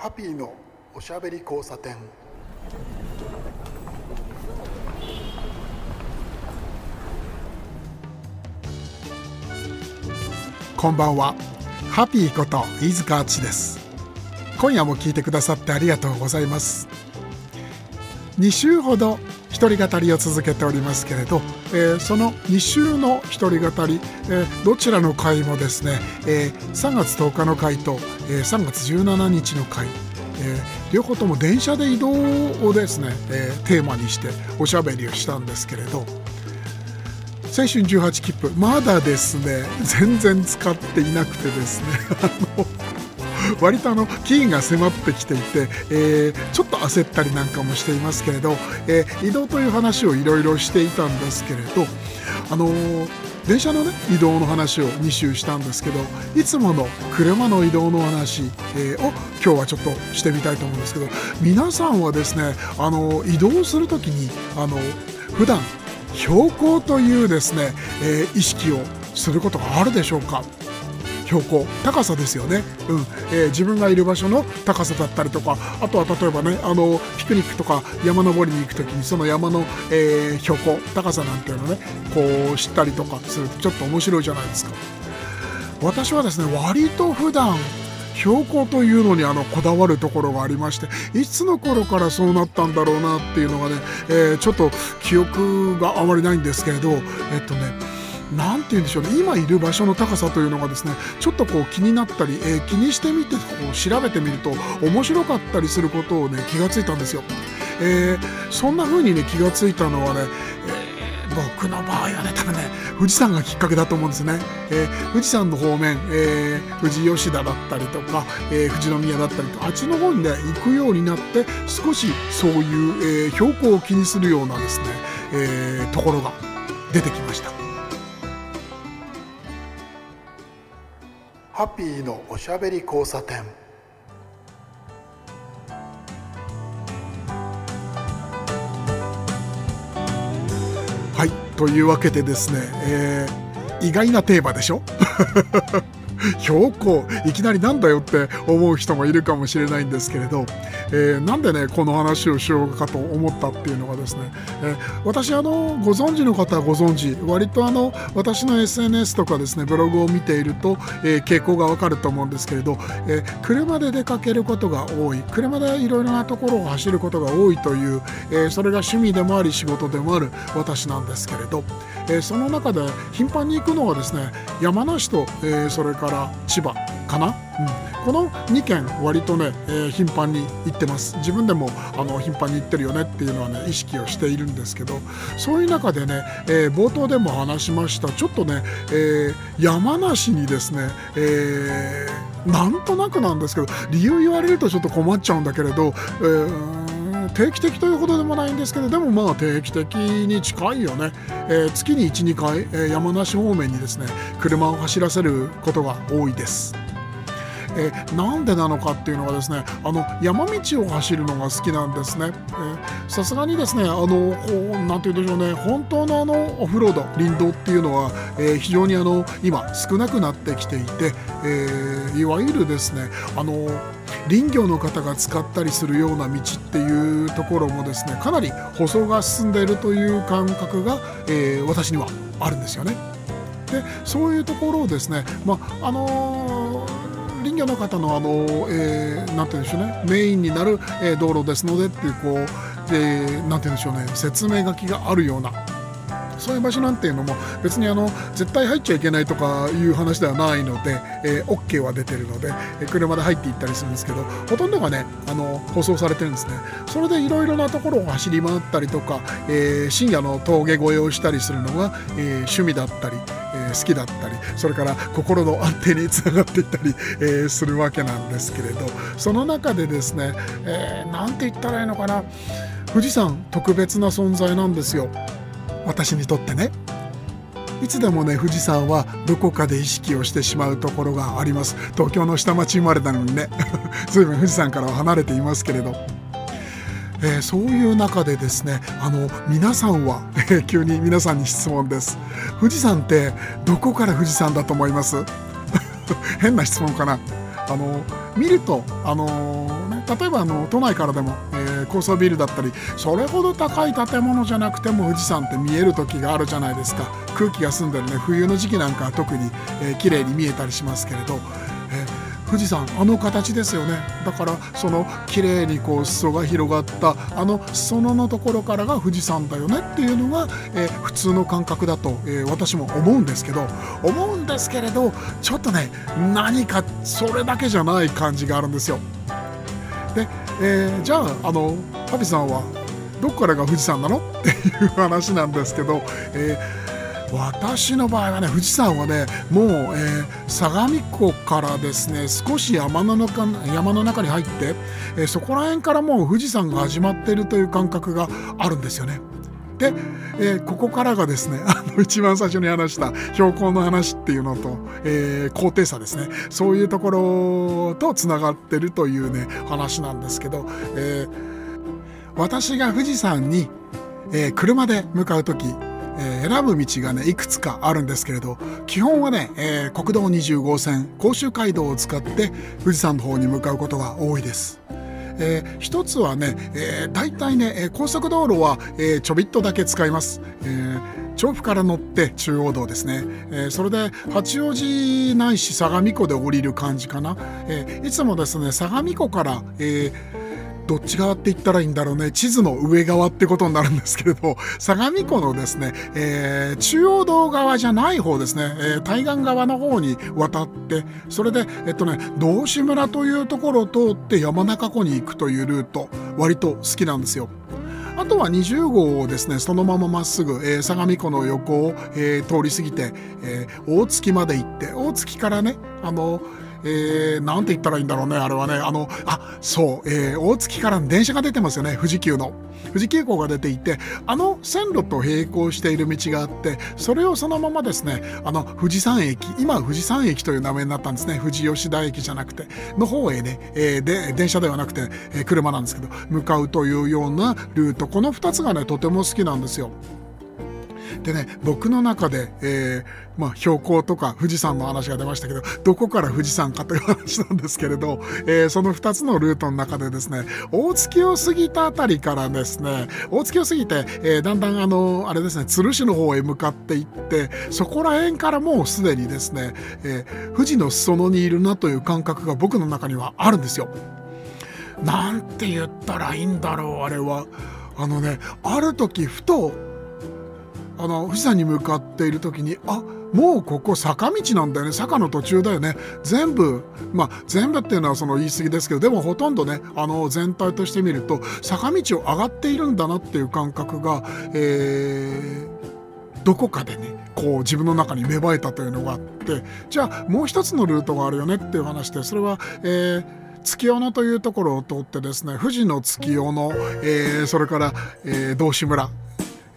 ハッピーのおしゃべり交差点。こんばんは。ハッピーこと飯塚敦です。今夜も聞いてくださってありがとうございます。2週ほど一人語りを続けておりますけれど、えー、その2週の一人語り、えー、どちらの回もですね、えー、3月10日の回と、えー、3月17日の回、えー、両方とも電車で移動をですね、えー、テーマにしておしゃべりをしたんですけれど。青春18切符。まだですね全然使っていなくてですね あの割とあの期限が迫ってきていて、えー、ちょっと焦ったりなんかもしていますけれど、えー、移動という話をいろいろしていたんですけれどあのー電車のね移動の話を2周したんですけどいつもの車の移動の話、えー、を今日はちょっとしてみたいと思うんですけど皆さんはですねあの移動する時にあの普段標高というですね、えー、意識をすることがあるでしょうか？標高高さですよね、うん。えー、自分がいる場所の高さだったりとかあとは例えばねあのピクニックとか山登りに行く時にその山の、えー、標高高さなんていうのねこう知ったりとかするとちょっと面白いじゃないですか。私はですね割と普段標高というのにあのこだわるところがありましていつの頃からそうなったんだろうなっていうのがね、えー、ちょっと記憶があまりないんですけれどえっとね何て言うんでしょうね今いる場所の高さというのがですねちょっとこう気になったり、えー、気にしてみてこう調べてみると面白かったりすることをね気がついたんですよ。えー、そんな風にね気がついたのはね、えー、僕の場合はね多分ね富士山がきっかけだと思うんですね、えー、富士山の方面、えー、富士吉田だったりとか、えー、富士宮だったりとあっちの方にね行くようになって少しそういう、えー、標高を気にするようなですね、えー、ところが出てきました。ハッピーのおしゃべり交差点。はいというわけでですね、えー、意外なテーマでしょ？標高いきなりなんだよって思う人もいるかもしれないんですけれど、えー、なんでねこの話をしようかと思ったっていうのがですね、えー、私あのご存知の方はご存知割とあの私の SNS とかですねブログを見ていると、えー、傾向がわかると思うんですけれど、え車で出かけることが多い車でいろいろなところを走ることが多いという、えそれが趣味でもあり仕事でもある私なんですけれど、えその中で頻繁に行くのはですね山梨と、えそれから千葉。かな、うん、この2軒割とね、えー、頻繁に行ってます。自分でもあの頻繁に行ってるよねっていうのはね意識をしているんですけどそういう中でね、えー、冒頭でも話しました。ちょっとね、えー、山梨にですね、えなんとなくなんですけど理由言われるとちょっと困っちゃうんだけれど、えー定期的というほどでもないんですけどでもまあ定期的に近いよね、えー、月に12回、えー、山梨方面にですね車を走らせることが多いです。えー、なんでなのかっていうのはですねあの山道を走るのが好きなんですねさすがにですねあのこうなんて言うんでしょうね本当のあのオフロード林道っていうのは、えー、非常にあの今少なくなってきていて、えー、いわゆるですねあの林業の方が使ったりするような道っていうところもですねかなり舗装が進んでいるという感覚が、えー、私にはあるんですよね。でそういうところをですね、まああのー、林業の方のあの、えー、なんて言うんでしょうね。メインになる、えー、道路ですのでっていうこうでなんて言うんでしょうね。説明書きがあるような。そういう場所なんていうのも別にあの絶対入っちゃいけないとかいう話ではないので、えー、OK は出てるので、え車で入っていったりするんですけどほとんどがねあの舗装されてるんですね。それでいろいろなところを走り回ったりとか、えー、深夜の峠越えをしたりするのが、えー、趣味だったりえ好きだったりそれから心の安定につながっていったり、えー、するわけなんですけれどその中でですね何、えー、て言ったらいいのかな。富士山特別な存在なんですよ。私にとってね。いつでもね富士山はどこかで意識をしてしまうところがあります。東京の下町生まれなのにね。随分富士山からは離れていますけれど、えー、そういう中でですねあの皆さんは、えー、急に皆さんに質問です。富士山ってどこから富士山だと思います？変な質問かな？あの見るとあの例えばあの都内からでも、えー、高層ビルだったりそれほど高い建物じゃなくても富士山って見える時があるじゃないですか。空気が澄んでるね冬の時期なんかは特に、えー、綺麗に見えたりしますけれど、富士山あの形ですよね。だからその綺麗にこう裾が広がったあの裾野のところからが富士山だよね。っていうのが、えー、普通の感覚だと、えー、私も思うんですけど思うんですけれどちょっとね何かそれだけじゃない感じがあるんですよ。で、えー、じゃああのハピさんはどこからが富士山なの？っていう話なんですけど、えー、私の場合はね富士山はねもう、えー、相模湖からですね少し山の中山の中に入って、えー、そこら辺からもう富士山が始まっているという感覚があるんですよね。で、えー、ここからがですね あの一番最初に話した標高の話っていうのと、えー、高低差ですねそういうところとつながってるというね話なんですけど、えー、私が富士山に、えー、車で向かう時えー、選ぶ道がねいくつかあるんですけれど基本はね、えー、国道20号線甲州街道を使って富士山の方に向かうことが多いです。えー、一つはね、えー、大体ね高速道路は、えー、ちょびっとだけ使います。えー調布から乗って中央道ですね、えー、それで八王子ないし相模湖で降りる感じかな、えー、いつもですね相模湖から、えーどっち側って言ったらいいんだろうね地図の上側ってことになるんですけれど 相模湖のですね、えー、中央道側じゃない方ですね、えー、対岸側の方に渡ってそれでえっとね道志村というところを通って山中湖に行くというルート割と好きなんですよ。あとは20号をですねそのまままっすぐ、えー、相模湖の横を、えー、通り過ぎて、えー、大月まで行って大月からねあのえー、なんて言ったらいいんだろうね、あれはね。あの、あ、そう、えー、大月から電車が出てますよね、富士急の。富士急行が出ていて、あの線路と並行している道があって、それをそのままですね、あの、富士山駅、今富士山駅という名前になったんですね。富士吉田駅じゃなくて、の方へね、えー、で、電車ではなくて、えー、車なんですけど、向かうというようなルート、この2つがね、とても好きなんですよ。でね僕の中で、えーまあ、標高とか富士山の話が出ましたけどどこから富士山かという話なんですけれど、えー、その2つのルートの中でですね大月を過ぎたあたりからですね大月を過ぎて、えー、だんだんあのあれですね鶴市の方へ向かっていってそこら辺からもうすでにですね、えー、富士の裾野にいるなという感覚が僕の中にはあるんですよ。なんて言ったらいいんだろうあれは。あのねある時ふとあの富士山に向かっている時にあもうここ坂道なんだよね。坂の途中だよね。全部まあ全部っていうのはその言い過ぎですけどでもほとんどねあの全体として見ると坂道を上がっているんだなっていう感覚が、えー、どこかでねこう自分の中に芽生えたというのがあってじゃあもう一つのルートがあるよねっていう話でそれは、えー、月夜野というところを通ってですね富士の月夜野、えー、それから、えー、道志村。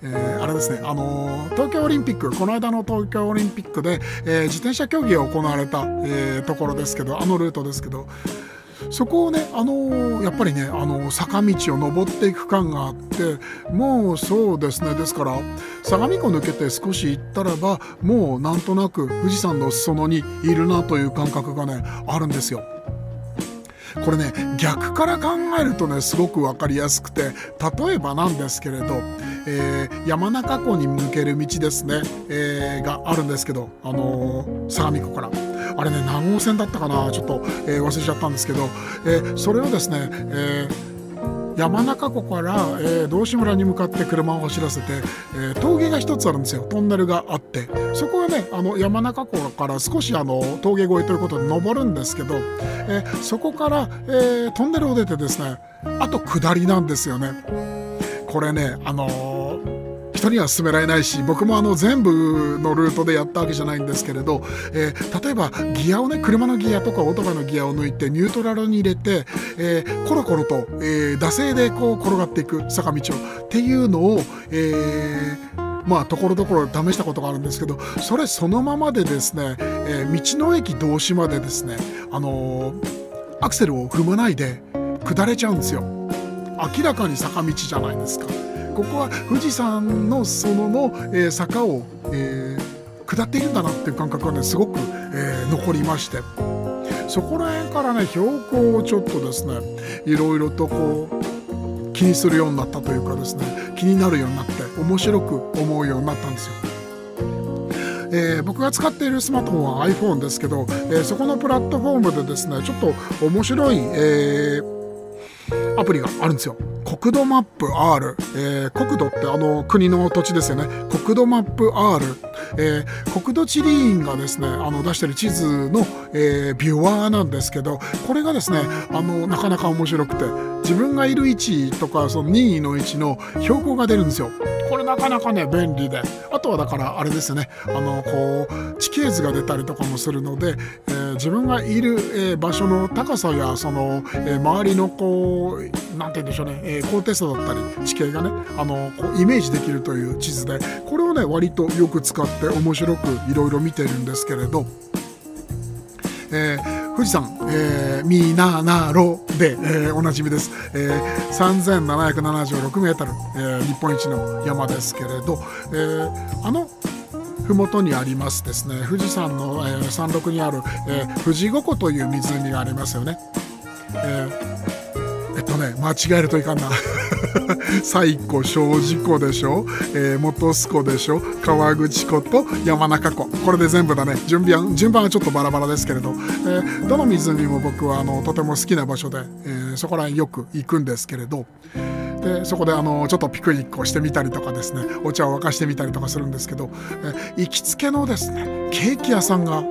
えー、あれですね、あのー、東京オリンピックこの間の東京オリンピックで、えー、自転車競技が行われた、え、ところですけどあのルートですけどそこをね、あのやっぱりね、あの坂道を登っていく感があってもうそうですねですから相模湖抜けて少し行ったらばもうなんとなく富士山の裾野にいるなという感覚がねあるんですよ。これね逆から考えるとねすごく分かりやすくて例えばなんですけれど、えー、山中湖に向ける道ですね、えー、があるんですけど、あのー、相模湖から。あれね何号線だったかなちょっと、え忘れちゃったんですけど、えそれをですね、えー山中湖から、えー、道志村に向かって車を走らせて、えー、峠が一つあるんですよトンネルがあってそこはねあの山中湖から少しあの峠越えということで登るんですけど、えー、そこから、えー、トンネルを出てですねあと下りなんですよね。これねあのー人には勧められないし僕もあの全部のルートでやったわけじゃないんですけれど、えー、例えばギアをね車のギアとかオートバイのギアを抜いてニュートラルに入れて、えー、コロコロと、えー、惰性でこう転がっていく坂道をっていうのを、え、まあところどころ試したことがあるんですけどそれそのままでですね、えー、道の駅同士までですねあのー、アクセルを踏まないで下れちゃうんですよ明らかに坂道じゃないですか。ここは富士山の園の、えー、坂を、えー、下っているんだなっていう感覚がねすごく、えー、残りましてそこら辺からね標高をちょっとですねいろいろとこう気にするようになったというかですね気になるようになって面白く思うようになったんですよ。えー、僕が使っているスマートフォンは iPhone ですけど、えー、そこのプラットフォームでですねちょっと面白い、えー、アプリがあるんですよ。国土マップ R、えー、国土ってあの国の土地ですよね。国土マップ R、えー、国土地理院がですねあの出してる地図の、えー、ビュアーなんですけどこれがですねあのなかなか面白くて自分がいる位置とかその任意の位置の標高が出るんですよ。なかなかね便利で。あとはだからあれですよね。あのこう地形図が出たりとかもするので、えー、自分がいる、えー、場所の高さやその、えー、周りのこう何て言うんでしょうね、え、高低差だったり地形がねあのこうイメージできるという地図でこれをね割とよく使って面白くいろいろ見てるんですけれど、えー、富士山、えー、みななろで、えー、おなじみです、えー、3776メートル、えー、日本一の山ですけれど、えー、あの麓にありますですね富士山の、えー、山麓にある、えー、富士五湖という湖がありますよね。えー、えっとね間違えるといかんな。西湖小路湖でしょ、えー、本栖湖でしょ？川口湖と山中湖。これで全部だね。順番順番はちょっとバラバラですけれど、えー、どの湖も僕はあのとても好きな場所で、えー、そこらへんよく行くんですけれど。でそこであのちょっとピクニックをしてみたりとかですね。お茶を沸かしてみたりとかするんですけど、え行きつけのですねケーキ屋さんが。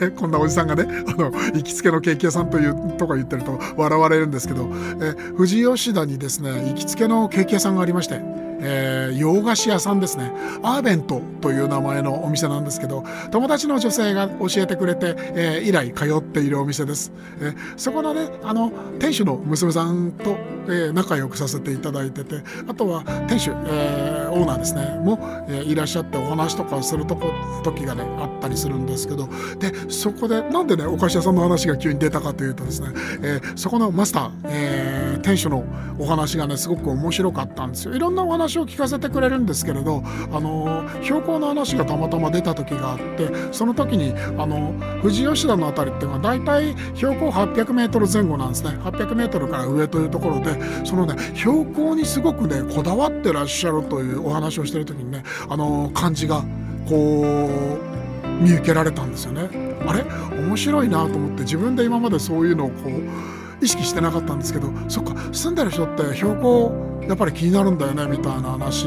ね、こんなおじさんがねあの行きつけのケーキ屋さんというとか言ってると笑われるんですけど、え富士吉田にですね行きつけのケーキ屋さんがありましてえー、洋菓子屋さんですね。アーベントという名前のお店なんですけど友達の女性が教えてくれて、えー、以来通っているお店です、えー、そこのねあの店主の娘さんと、えー、仲良くさせていただいててあとは店主、えー、オーナーですね。も、えー、いらっしゃってお話とかするとこ時がねあったりするんですけどでそこでなんでねお菓子屋さんの話が急に出たかというとですね、えー、そこのマスター、えー、店主のお話がねすごく面白かったんですよ。いろんなお話話を聞かせてくれるんですけれどあの標高の話がたまたま出た時があってその時にあの富士吉田の辺りっていうのは大体標高 800m 前後なんですね 800m から上というところでそのね標高にすごくねこだわってらっしゃるというお話をしてる時にねあの感じがこう見受けられたんですよね。あれ？面白いなと思って自分で今までそういうのをこう意識してなかったんですけどそっか住んでる人って標高やっぱり気になるんだよねみたいな話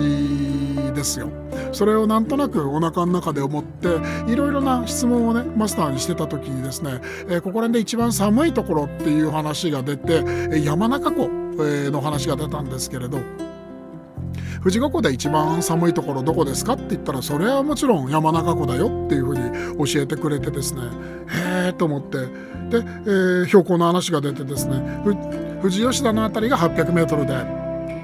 ですよ。それをなんとなくお腹の中で思っていろいろな質問をねマスターにしてた時にですね、えー、ここら辺で一番寒いところっていう話が出て山中湖の話が出たんですけれど。富士五湖で一番寒いところどこですかって言ったらそれはもちろん山中湖だよっていうふうに教えてくれてですね。へえと思って。で、えー、標高の話が出てですね。富士吉田の辺りが 800m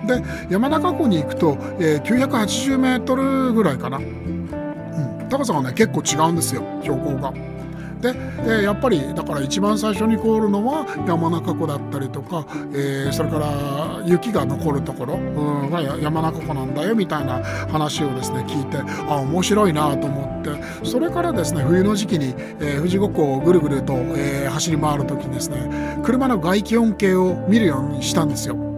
で。で山中湖に行くと、えー、980メートルぐらいかな、うん、高さがね結構違うんですよ標高が。で、え、やっぱりだから一番最初に凍るのは山中湖だったりとか、え、それから雪が残るところ、うん、が山中湖なんだよみたいな話をですね聞いてあ面白いなと思ってそれからですね冬の時期に、え、富士五湖をぐるぐると、え、走り回る時にですね車の外気温計を見るようにしたんですよ。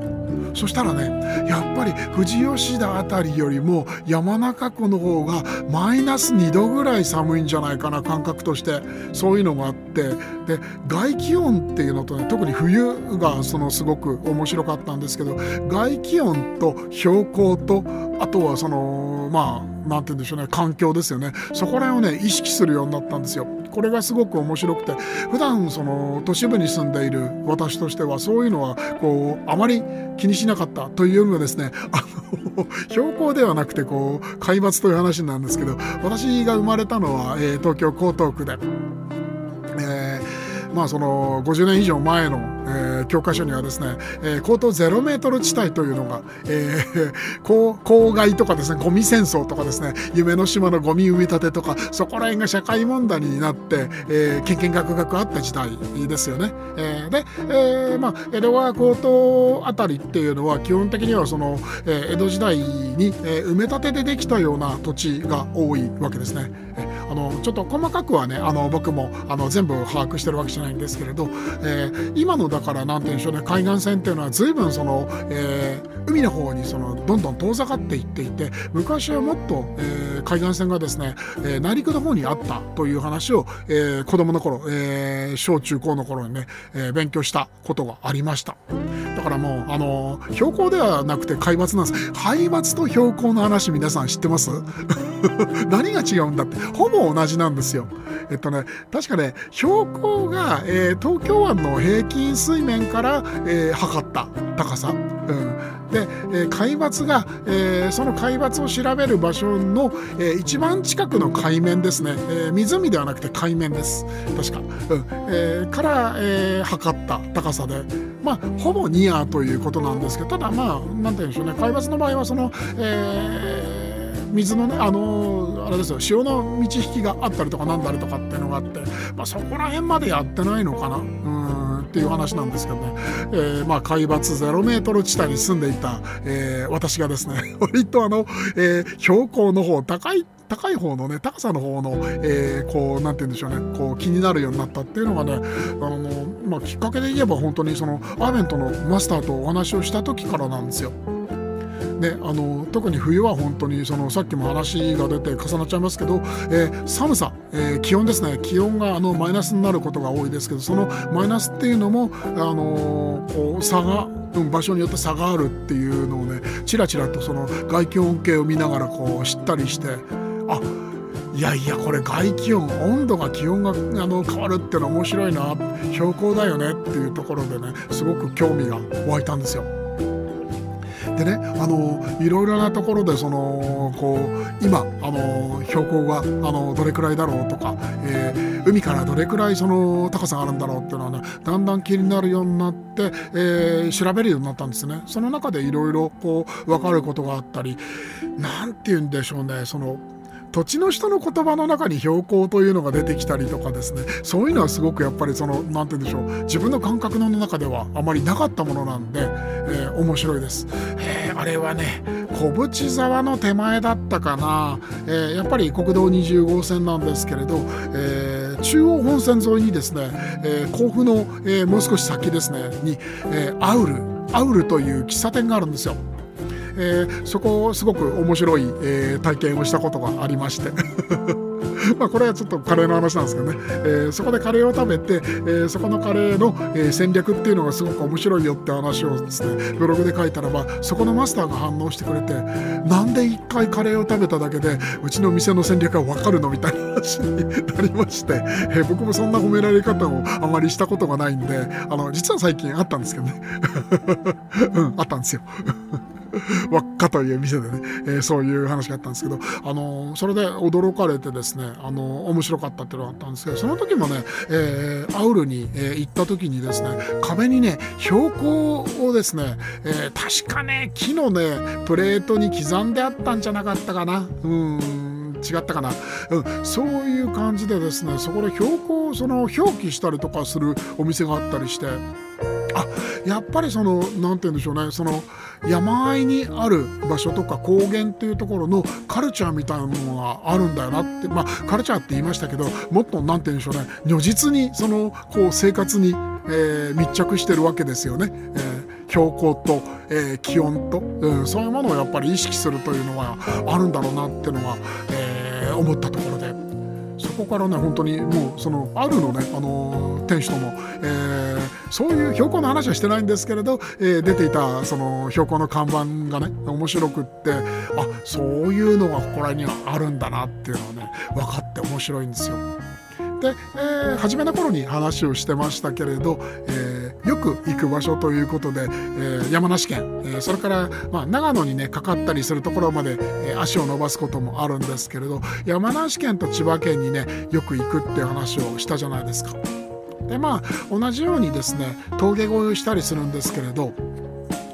そしたらねやっぱり富士吉田辺りよりも山中湖の方がマイナス2度ぐらい寒いんじゃないかな感覚として。そういうのがあって。で外気温っていうのとね特に冬がそのすごく面白かったんですけど外気温と標高とあとはそのまあ何て言うんでしょうね環境ですよねそこら辺をね意識するようになったんですよ。これがすごく面白くて普段その都市部に住んでいる私としてはそういうのはこうあまり気にしなかったというよりもですねあの標高ではなくてこう海抜という話なんですけど私が生まれたのは、えー、東京江東区で。まあ、その50年以上前の、えー、教科書にはですね、えー、高等0メートル地帯というのが、えー、郊外とかですねゴミ戦争とかですね夢の島のゴミ埋め立てとかそこら辺が社会問題になって、えー、けんけんがくがくあった時代ですよね。えー、で、えーまあ、江戸川高等あたりっていうのは基本的にはその、えー、江戸時代に、えー、埋め立てでできたような土地が多いわけですね。えーあのちょっと細かくはねあの僕もあの全部把握してるわけじゃないんですけれど、えー、今のだから何て言うんでしょうね海岸線っていうのは随分その、えー、海の方にそのどんどん遠ざかっていっていて昔はもっと、えー、海岸線がですね、え内陸の方にあったという話を、えー、子供の頃、え小中高の頃にね、え勉強したことがありました。だからもう、あの標高ではなくて海抜なんです。海抜と標高の話皆さん知ってます？何が違うんだって、ほぼ同じなんですよ。えっとね、確かね、標高が、えー、東京湾の平均水面から、えー、測った高さ。うん、で、えー、海抜が、えー、その海抜を調べる場所の、えー、一番近くの海面ですね、えー、湖ではなくて海面です。確か、うん。えー、から、えー、測った高さで。まあほぼニアということなんですけどただまあなんて言うんでしょうね。海抜の場合はその、えー水のねあのあれですよ。潮の満ち引きがあったりとかなんだりとかっていうのがあって、まあ、そこら辺までやってないのかな。うん。っていう話なんですけどね、えー、まあ海抜0メートル地帯に住んでいた、えー、私がですね 割とあの、えー、標高の方高い高い方のね高さの方の、えー、こうなんて言うんでしょうねこう気になるようになったっていうのがねあの、まあ、きっかけで言えば本当にそのアーメントのマスターとお話をした時からなんですよ。ね、あの特に冬は本当にそのさっきも話が出て重なっちゃいますけど、えー、寒さ、えー、気温ですね気温があのマイナスになることが多いですけどそのマイナスっていうのも、あのこう差が場所によって差があるっていうのをねちらちらとその外気温計を見ながらこう知ったりしてあいやいやこれ外気温温度が気温があの変わるっていうのは面白いな標高だよねっていうところでねすごく興味が湧いたんですよ。でねあのいろいろなところでそのこう今あの標高があのどれくらいだろうとか、えー、海からどれくらいその高さがあるんだろうっていうのはねだんだん気になるようになって、えー、調べるようになったんですね。その中でいろいろこう分かることがあったり何て言うんでしょうねその土地の人の言葉の中に標高というのが出てきたりとかですねそういうのはすごくやっぱりその何て言うんでしょう自分の感覚の中ではあまりなかったものなんで、えー、面白いです。えー、あれはね小淵沢の手前だったかな、えー、やっぱり国道20号線なんですけれど、えー、中央本線沿いにですね、えー、甲府の、えもう少し先ですねに、えアウルアウルという喫茶店があるんですよ。えー、そこをすごく面白い、えー、体験をしたことがありまして。まあこれはちょっとカレーの話なんですけどね、えー、そこでカレーを食べて、えー、そこのカレーの、えー、戦略っていうのがすごく面白いよって話をですねブログで書いたらばそこのマスターが反応してくれてなんで一回カレーを食べただけでうちの店の戦略が分かるのみたいな話に なりまして、えー、僕もそんな褒められ方をあまりしたことがないんであの実は最近あったんですけどね。うんあったんですよ。輪っかという店でね、えー、そういう話があったんですけど、あのー、それで驚かれてですね、あのー、面白かったっていうのがあったんですけど、その時もね、えー、アウルに、えー、行った時にですね、壁にね、標高をですね、えー、確かね、木のね、プレートに刻んであったんじゃなかったかな。うん違ったかな、うん、そういう感じでですねそこで標高をその表記したりとかするお店があったりしてあやっぱりその何て言うんでしょうね。その山あいにある場所とか高原っていうところのカルチャーみたいなものがあるんだよなってまあカルチャーって言いましたけどもっと何て言うんでしょうね。如実にそのこう生活に、えー、密着してるわけですよね。えー標高と、えー、気温と、うん、そういうものをやっぱり意識するというのはあるんだろうなっていうのは、えー、思ったところで。そこからね本当にもうそのあるのね、あのー、店主とも、えー、そういう標高の話はしてないんですけれど、えー、出ていたその標高の看板がね面白くってあそういうのがここら辺にはあるんだなっていうのはね分かって面白いんですよ。で、えー、初めの頃に話をしてましたけれど、えー、よく行く場所ということで、えー、山梨県、えそれから、まあ、長野にねかかったりするところまで、え足を伸ばすこともあるんですけれど山梨県と千葉県にねよく行くっていう話をしたじゃないですか。でまあ同じようにですね峠越えをしたりするんですけれど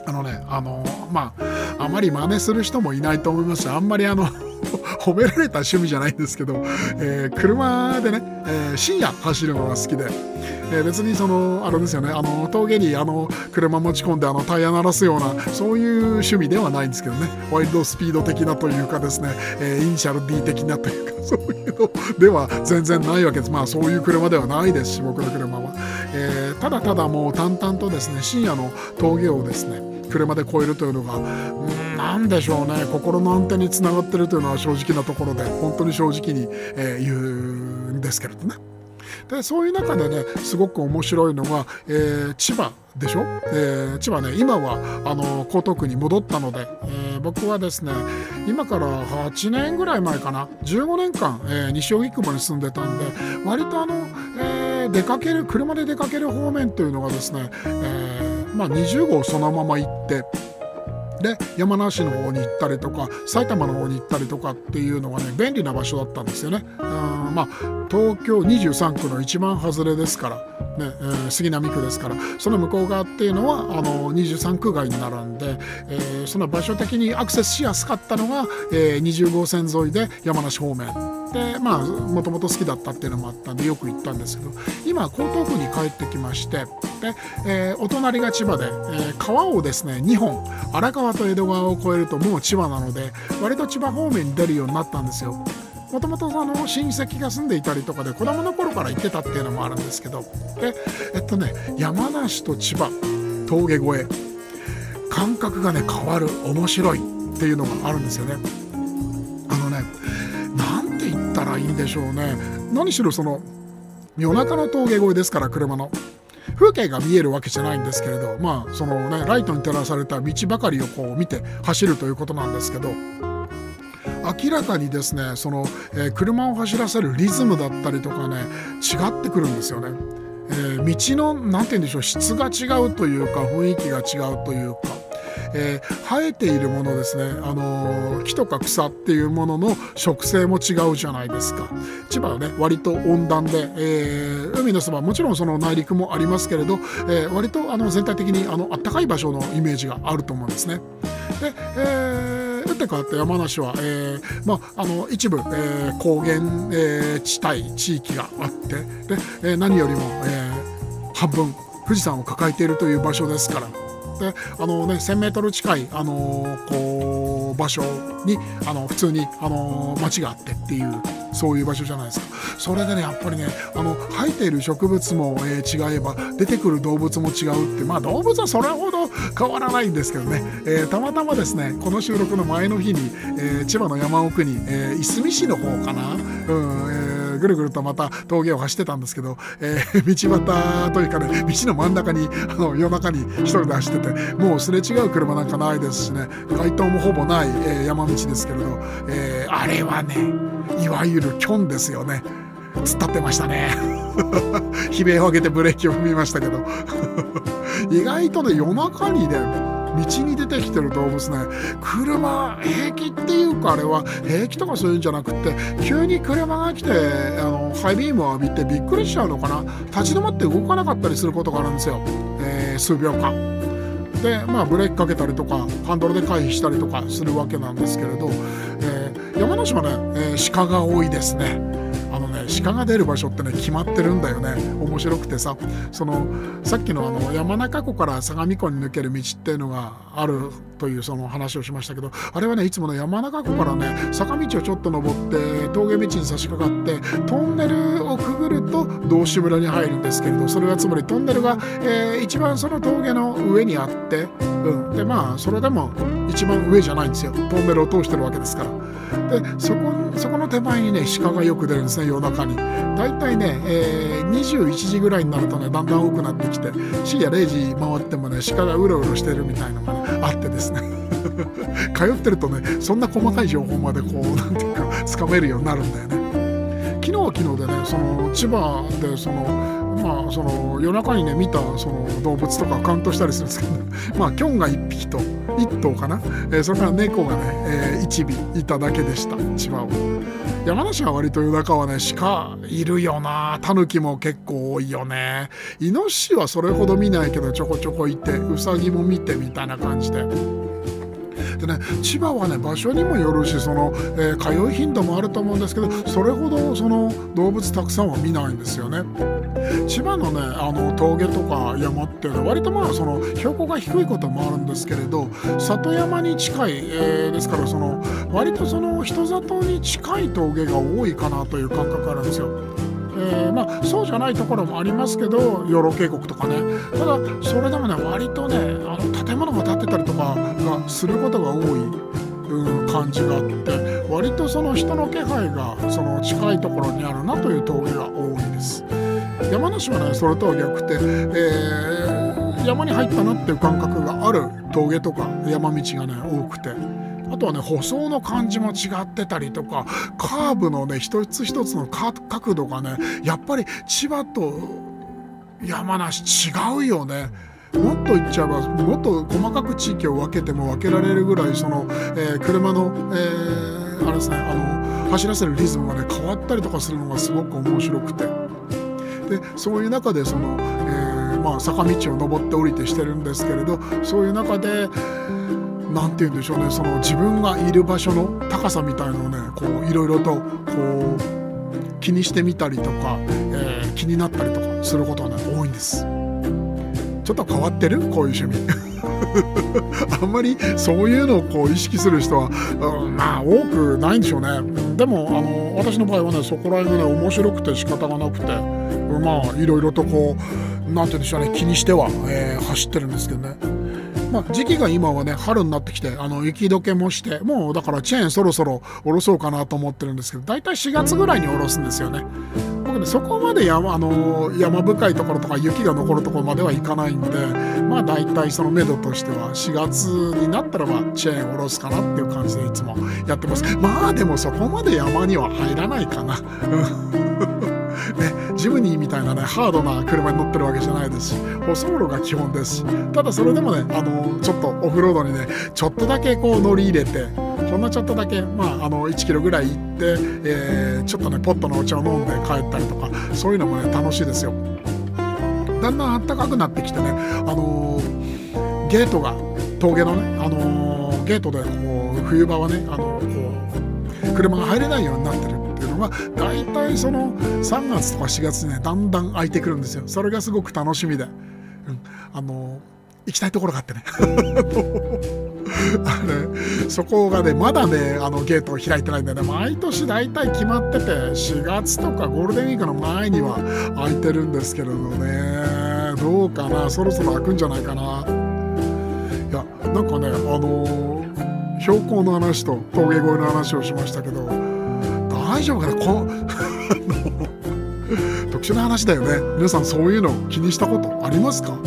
あのねあのまああまり真似する人もいないと思います。しあんまりあの 褒められた趣味じゃないんですけど、えー、車でね、えー、深夜走るのが好きで、え、別にそのあれですよねあの峠にあの車持ち込んであのタイヤ鳴らすようなそういう趣味ではないんですけどね。ワイルドスピード的なというかですね、え、イニシャル D 的なというか。そういうのでは全然ないわけです。まあそういう車ではないですし僕の車は、えー、ただただもう淡々とですね深夜の峠をですね車で越えるというのが何でしょうね。心の安定につながってるというのは正直なところで本当に正直に、えー、言うんですけれどね。でそういう中でねすごく面白いのが、えー、千葉でしょ、えー、千葉ね今はあの江東区に戻ったので、えー、僕はですね今から8年ぐらい前かな？15年間、えー、西荻窪に住んでたんで割とあの、えー、出かける車で出かける方面というのがですね、えーまあ、20号そのまま行ってで山梨の方に行ったりとか埼玉の方に行ったりとかっていうのがね便利な場所だったんですよね。うんまあ東京23区の一番外れですからねえー、杉並区ですからその向こう側っていうのはあの23区外になるんで、えー、その場所的にアクセスしやすかったのが、えー、20号線沿いで山梨方面でまあもともと好きだったっていうのもあったんでよく行ったんですけど今江東区に帰ってきましてで、え、お隣が千葉で、え、川をですね2本荒川と江戸川を越えるともう千葉なので割と千葉方面に出るようになったんですよ。もともと親戚が住んでいたりとかで子供の頃から行ってたっていうのもあるんですけどでえっとね山梨と千葉峠越え感覚がね変わる面白いっていうのがあるんですよね。あのねなんて言ったらいいんでしょうね何しろその夜中の峠越えですから車の。風景が見えるわけじゃないんですけれどまあそのねライトに照らされた道ばかりをこう見て走るということなんですけど明らかにですねその、えー、車を走らせるリズムだったりとかね違ってくるんですよね。えー、道の何て言うんでしょう質が違うというか雰囲気が違うというか。えー、生えているものですね、あのー、木とか草っていうものの植生も違うじゃないですか千葉はね割と温暖で、えー、海のそばもちろんその内陸もありますけれど、え割とあの全体的にあの暖かい場所のイメージがあると思うんですね。で、えーって変わって山梨は、えーまあ、あの一部、えー、高原、えー、地帯地域があってで、えー、何よりも、えー、半分富士山を抱えているという場所ですからであの、ね、1,000メートル近い、あのこう場所にあの普通に、あの町があってっていうそういう場所じゃないですか。それでねやっぱりねあの生えている植物も、えー、違えば出てくる動物も違うってまあ動物はそれほど変わらないんですけどね、えー、たまたまですねこの収録の前の日に、えー、千葉の山奥に、えいすみ市の方かな、うんえー、ぐるぐるとまた峠を走ってたんですけど、えー、道端というかね道の真ん中にあの夜中に一人で走っててもうすれ違う車なんかないですしね街灯もほぼない、え山道ですけれど、えあれはねいわゆるキョンですよね。突っ立ってましたね。悲鳴を上げてブレーキを踏みましたけど。意外とね夜中にね道に出てきてる動物ね車平気っていうかあれは平気とかそういうんじゃなくって急に車が来てあのハイビームを浴びてびっくりしちゃうのかな立ち止まって動かなかったりすることがあるんですよ、えー、数秒間。でまあブレーキかけたりとかハンドルで回避したりとかするわけなんですけれど、えー、山梨はね、えー、鹿が多いですね。鹿が出る場所ってね決まってるんだよね。面白くてさ。そのさっきのあの山中湖から相模湖に抜ける道っていうのがあるというその話をしましたけどあれはねいつもね山中湖からね坂道をちょっと登って峠道に差し掛かってトンネルをくぐると道志村に入るんですけれどそれはつまりトンネルが、えー、一番その峠の上にあって、うん、でまあそれでも一番上じゃないんですよ。トンネルを通してるわけですから。でそこそこの手前にね鹿がよく出るんですね夜中に。大体ね、えー、21時ぐらいになるとねだんだん多くなってきて深夜0時回ってもね鹿がうろうろしてるみたいのが、ね、あってですね。通ってるとねそんな細かい情報までこう何ていうかつかめるようになるんだよね。昨日は昨日でねその千葉でそのまあその夜中にね見たその動物とかカウントしたりするんですけど、ね、まあキョンが1匹と1頭かな、えー、それから猫がね、えー、1尾いただけでした。千葉を山梨は割と夜中はね鹿いるよな。タヌキも結構多いよね。イノシシはそれほど見ないけどちょこちょこいてウサギも見てみたいな感じで。でね千葉はね場所にもよるしその、えー、通い頻度もあると思うんですけどそれほどその動物たくさんは見ないんですよね。千葉のねあの峠とか山っていうのは割とまあその標高が低いこともあるんですけれど里山に近い、えー、ですからその割とその人里に近い峠が多いかなという感覚があるんですよ。えー、まあ、そうじゃないところもありますけど養老渓谷とかねただそれでもね割とねあの建物が建ってたりとかがすることが多い、うん、感じがあって割とその人の気配がその近いところにあるなという峠が多いです。山梨はねそれとは逆で、えー、山に入ったなっていう感覚がある峠とか山道がね多くてあとはね舗装の感じも違ってたりとかカーブのね一つ一つの角度がねやっぱり千葉と山梨違うよね。もっと言っちゃえばもっと細かく地域を分けても分けられるぐらいその、えー、車の、えー、あれですねあの走らせるリズムがね変わったりとかするのがすごく面白くてでそういう中でその、えー、まあ、坂道を登って降りてしてるんですけれどそういう中で何て言うんでしょうね。その自分がいる場所の高さみたいのをねこういろいろとこう気にしてみたりとか、えー、気になったりとかすることが、ね、多いんです。ちょっと変わってる？こういう趣味。あんまりそういうのをこう意識する人は、うん、まあ多くないんでしょうね。でもあの私の場合はねそこら辺がね面白くて仕方がなくてまあいろいろとこう何て言うんでしょうね気にしては、えー、走ってるんですけどね。まあ、時期が今はね春になってきてあの雪解けもしてもうだからチェーンそろそろ下ろそうかなと思ってるんですけど大体4月ぐらいに下ろすんですよね。僕ねそこまで山あの山深いところとか雪が残るところまでは行かないんでまあ大体その目処としては4月になったらばチェーン下ろすかなっていう感じでいつもやってますまあでもそこまで山には入らないかな。ね、ジムニーみたいなねハードな車に乗ってるわけじゃないです。し舗装路が基本です。しただそれでもねあのちょっとオフロードにねちょっとだけこう乗り入れてほんのちょっとだけ、まあ、あの1キロぐらい行って、えー、ちょっとねポットのお茶を飲んで帰ったりとかそういうのもね楽しいですよ。だんだん暖かくなってきてね、あのー、ゲートが峠のね、あのー、ゲートでこう冬場はね、あのこう車が入れないようになってる。は大体その3月とか4月にねだんだん空いてくるんですよ。それがすごく楽しみで、うん、あの行きたいところがあってね。あれそこがねまだねあのゲートを開いてないんだよね。毎年大体決まってて4月とかゴールデンウィークの前には空いてるんですけれどね。どうかな？そろそろ開くんじゃないかな？いやなんかねあの標高の話と峠越えの話をしましたけど大丈夫かな？こ 特殊な話だよね。皆さんそういうの気にしたことありますか？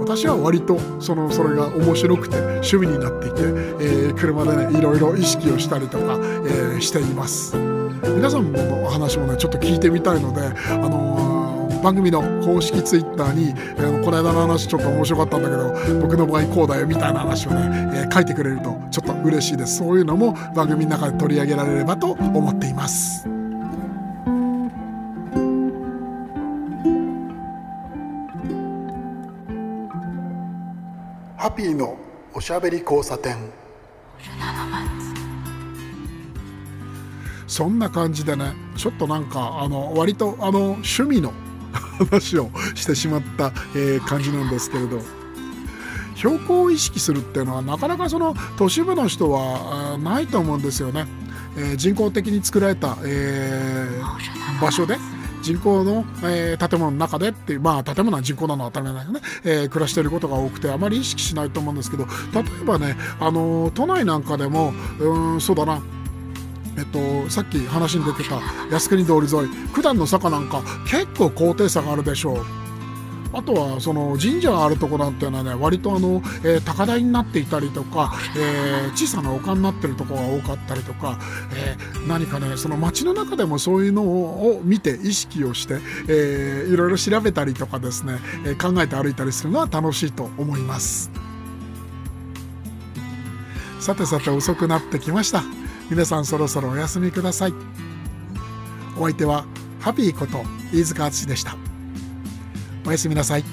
私は割とそのそれが面白くて趣味になっていて、えー、車でねいろいろ意識をしたりとか、えー、しています。皆さんのお話もねちょっと聞いてみたいのであのー番組の公式ツイッターに、えー、この間の話ちょっと面白かったんだけど僕の場合こうだよみたいな話をね、えー、書いてくれるとちょっと嬉しいです。そういうのも番組の中で取り上げられればと思っています。ハッピーのおしゃべり交差点。そんな感じでねちょっとなんかあの割とあの趣味の話をしてしまった、えー、感じなんですけれど。標高を意識するっていうのはなかなかその都市部の人はないと思うんですよね。えー、人工的に作られた、えー、場所で人口の、えー、建物の中でっていうまあ建物は人口なのは当たり前だよね、えー、暮らしていることが多くてあまり意識しないと思うんですけど例えばね、あのー、都内なんかでもうんそうだな。えっと、さっき話に出てた靖国通り沿い九段の坂なんか結構高低差があるでしょう。あとはその神社があるとこなんていうのはね割とあの、えー、高台になっていたりとか、えー、小さな丘になってるとこが多かったりとか、えー、何かねその街の中でもそういうのを見て意識をして、えー、いろいろ調べたりとかですね、えー、考えて歩いたりするのは楽しいと思います。さてさて遅くなってきました。皆さんそろそろお休みください。お相手はハピーこと飯塚敦でした。おやすみなさい。